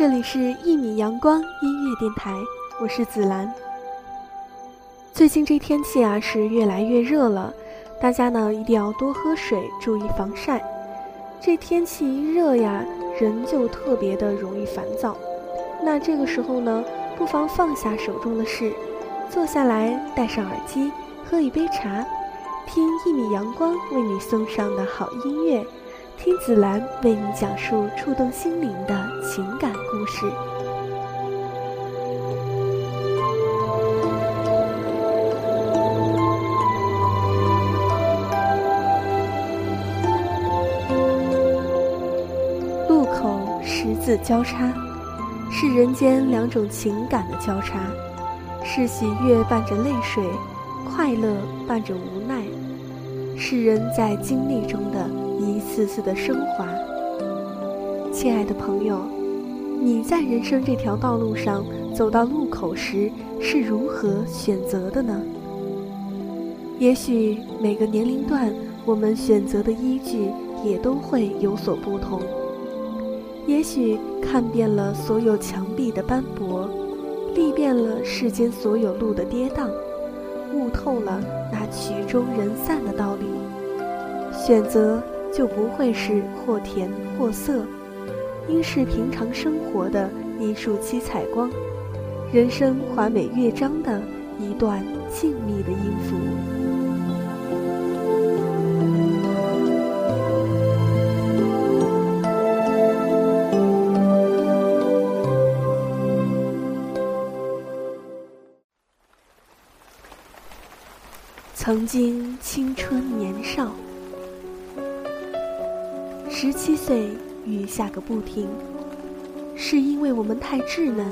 这里是《一米阳光音乐电台》，我是紫兰。最近这天气啊是越来越热了，大家呢一定要多喝水，注意防晒。这天气一热呀，人就特别的容易烦躁。那这个时候呢，不妨放下手中的事，坐下来，戴上耳机，喝一杯茶，听一米阳光为你送上的好音乐。听紫兰为你讲述触动心灵的情感故事。路口十字交叉，是人间两种情感的交叉，是喜悦伴着泪水，快乐伴着无奈，是人在经历中的。一次次的升华，亲爱的朋友，你在人生这条道路上走到路口时是如何选择的呢？也许每个年龄段，我们选择的依据也都会有所不同。也许看遍了所有墙壁的斑驳，历遍了世间所有路的跌宕，悟透了那曲终人散的道理，选择。就不会是或甜或涩，应是平常生活的一束七彩光，人生华美乐章的一段静谧的音符。曾经青春年少。十七岁，雨下个不停，是因为我们太稚嫩，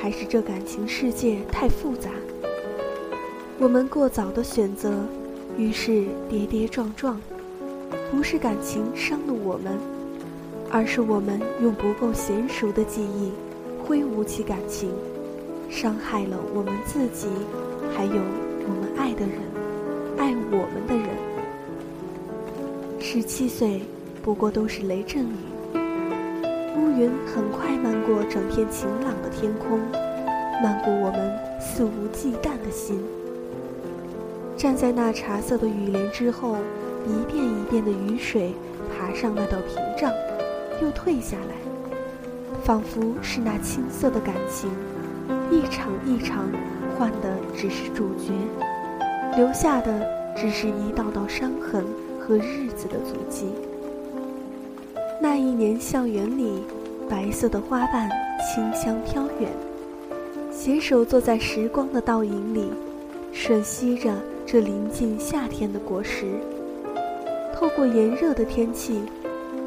还是这感情世界太复杂？我们过早的选择，于是跌跌撞撞。不是感情伤了我们，而是我们用不够娴熟的记忆挥舞起感情，伤害了我们自己，还有我们爱的人，爱我们的人。十七岁。不过都是雷阵雨，乌云很快漫过整片晴朗的天空，漫过我们肆无忌惮的心。站在那茶色的雨帘之后，一遍一遍的雨水爬上那道屏障，又退下来，仿佛是那青涩的感情，一场一场换的只是主角，留下的只是一道道伤痕和日子的足迹。那一年，校园里，白色的花瓣清香飘远，携手坐在时光的倒影里，吮吸着这临近夏天的果实。透过炎热的天气，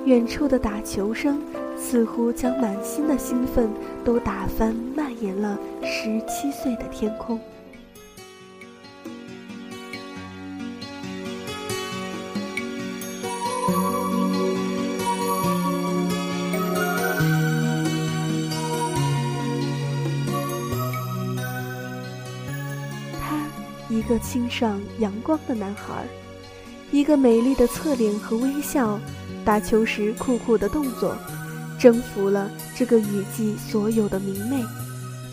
远处的打球声似乎将满心的兴奋都打翻，蔓延了十七岁的天空。一个清爽阳光的男孩，一个美丽的侧脸和微笑，打球时酷酷的动作，征服了这个雨季所有的明媚，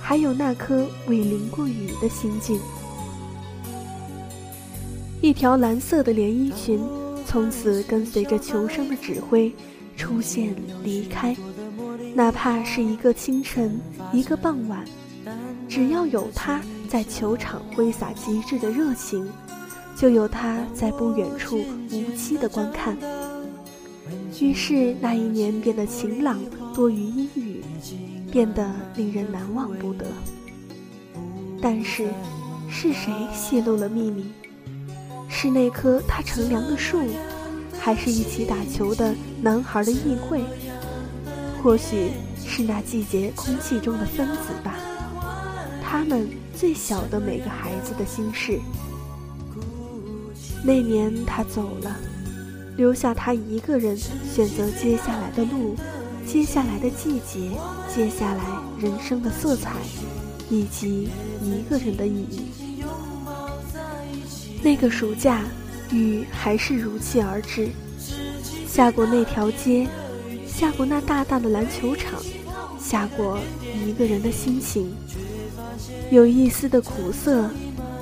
还有那颗未淋过雨的心境。一条蓝色的连衣裙，从此跟随着球生的指挥出现离开。哪怕是一个清晨，一个傍晚，只要有他在球场挥洒极致的热情，就有他在不远处无期的观看。于是那一年变得晴朗多于阴雨，变得令人难忘不得。但是，是谁泄露了秘密？是那棵他乘凉的树，还是一起打球的男孩的议会？或许是那季节空气中的分子吧，他们最晓得每个孩子的心事。那年他走了，留下他一个人选择接下来的路，接下来的季节，接下来人生的色彩，以及一个人的意义。那个暑假，雨还是如期而至，下过那条街，下过那大大的篮球场，下过一个人的心情，有一丝的苦涩，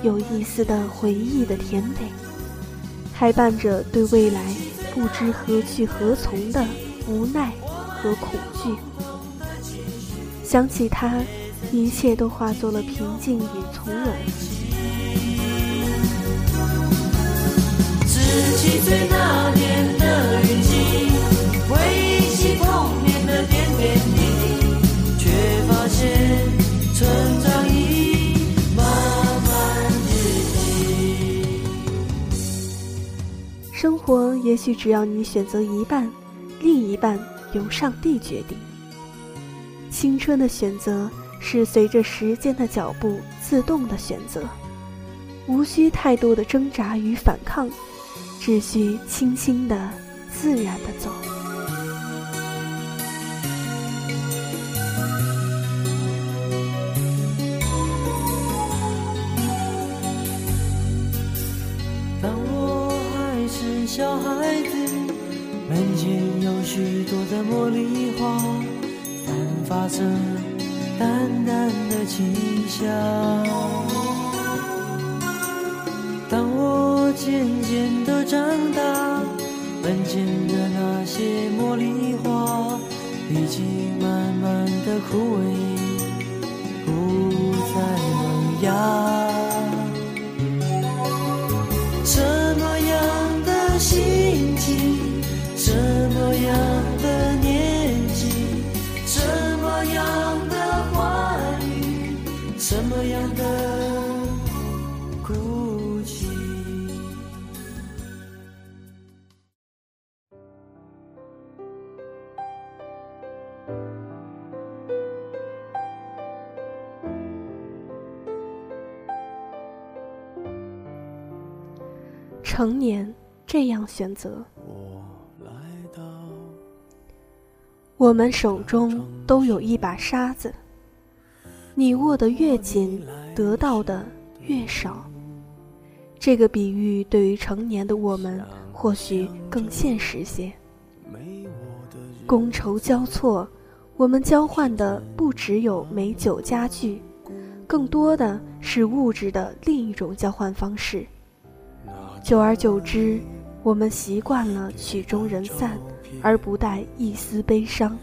有一丝的回忆的甜美，还伴着对未来不知何去何从的无奈和恐惧。想起他，一切都化作了平静与从容。七岁那年的雨，也许只要你选择一半，另一半由上帝决定。青春的选择是随着时间的脚步自动的选择，无需太多的挣扎与反抗。只需轻轻的、自然的走。门前有许多的茉莉花，散发着淡淡的清香。当我渐渐的长大，门前的那些茉莉花已经慢慢的枯萎，不再萌芽。成年这样选择，我们手中都有一把沙子，你握得越紧，得到的越少。这个比喻对于成年的我们或许更现实些。觥筹交错，我们交换的不只有美酒佳具，更多的是物质的另一种交换方式。久而久之，我们习惯了曲终人散，而不带一丝悲伤。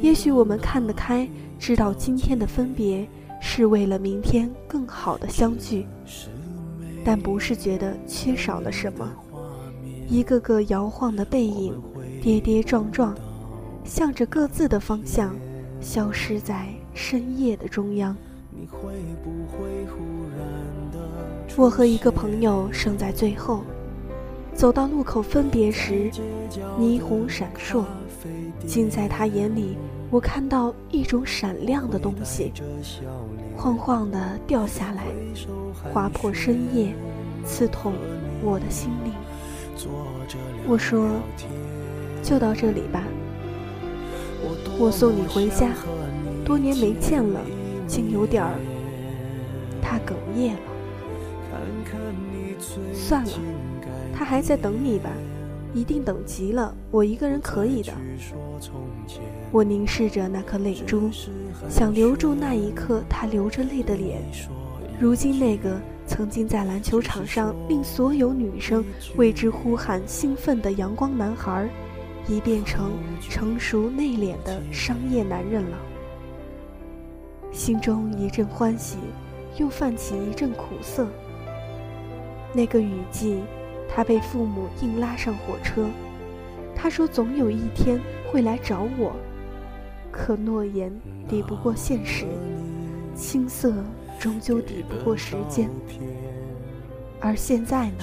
也许我们看得开，知道今天的分别是为了明天更好的相聚，但不是觉得缺少了什么。一个个摇晃的背影，跌跌撞撞，向着各自的方向，消失在深夜的中央。你会不会忽？我和一个朋友生在最后，走到路口分别时，霓虹闪烁，竟在他眼里，我看到一种闪亮的东西，晃晃的掉下来，划破深夜，刺痛我的心灵。我说：“就到这里吧，我送你回家。多年没见了，竟有点儿……”他哽咽了。算了，他还在等你吧，一定等急了。我一个人可以的。我凝视着那颗泪珠，想留住那一刻他流着泪的脸。如今那个曾经在篮球场上令所有女生为之呼喊兴奋的阳光男孩，已变成成熟内敛的商业男人了。心中一阵欢喜，又泛起一阵苦涩。那个雨季，他被父母硬拉上火车。他说总有一天会来找我，可诺言抵不过现实，青涩终究抵不过时间。而现在呢？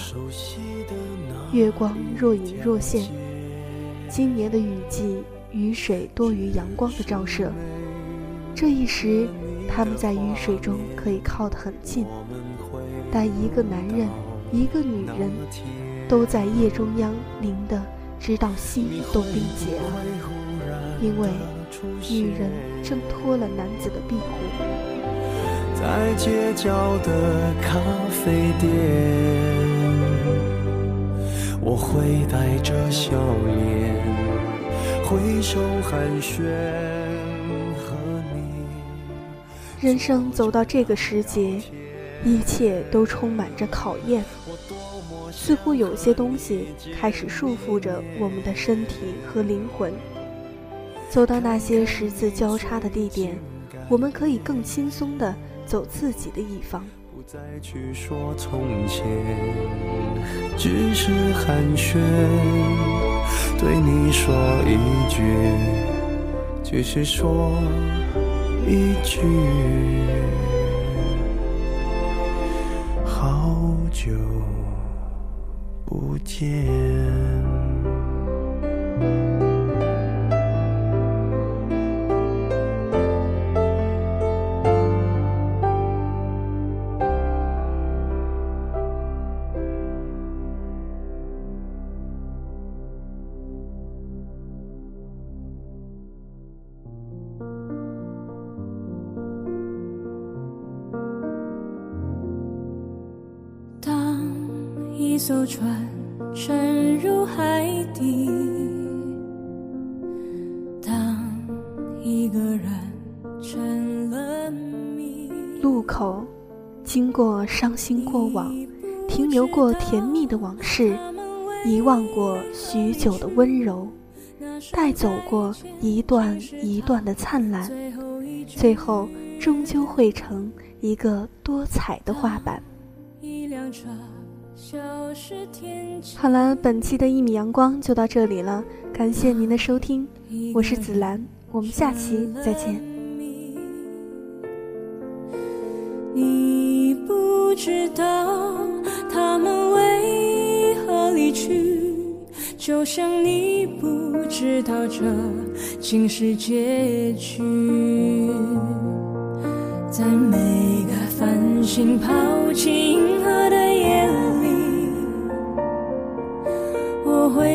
月光若隐若现，今年的雨季，雨水多于阳光的照射。这一时，他们在雨水中可以靠得很近，但一个男人，一个女人，都在夜中央淋得直到心都冰结了，因为女人挣脱了男子的庇护。在街角的咖啡店，我会带着笑脸挥手寒暄和你。人生走到这个时节，一切都充满着考验。似乎有些东西开始束缚着我们的身体和灵魂。走到那些十字交叉的地点，我们可以更轻松地走自己的一方。不再去说从前，只是寒暄，对你说一句，只是说。一句，好久不见。一艘船沉入海底，当一个人成了谜。路口，经过伤心过往，停留过甜蜜的往事，遗忘过许久的温柔，带走过一段一段的灿烂，最后终究汇成一个多彩的画板。一辆车。好了，本期的一米阳光就到这里了，感谢您的收听，我是紫兰，我们下期再见。你不知道他们为何离去，就像你不知道这竟是结局，在每个繁星抛弃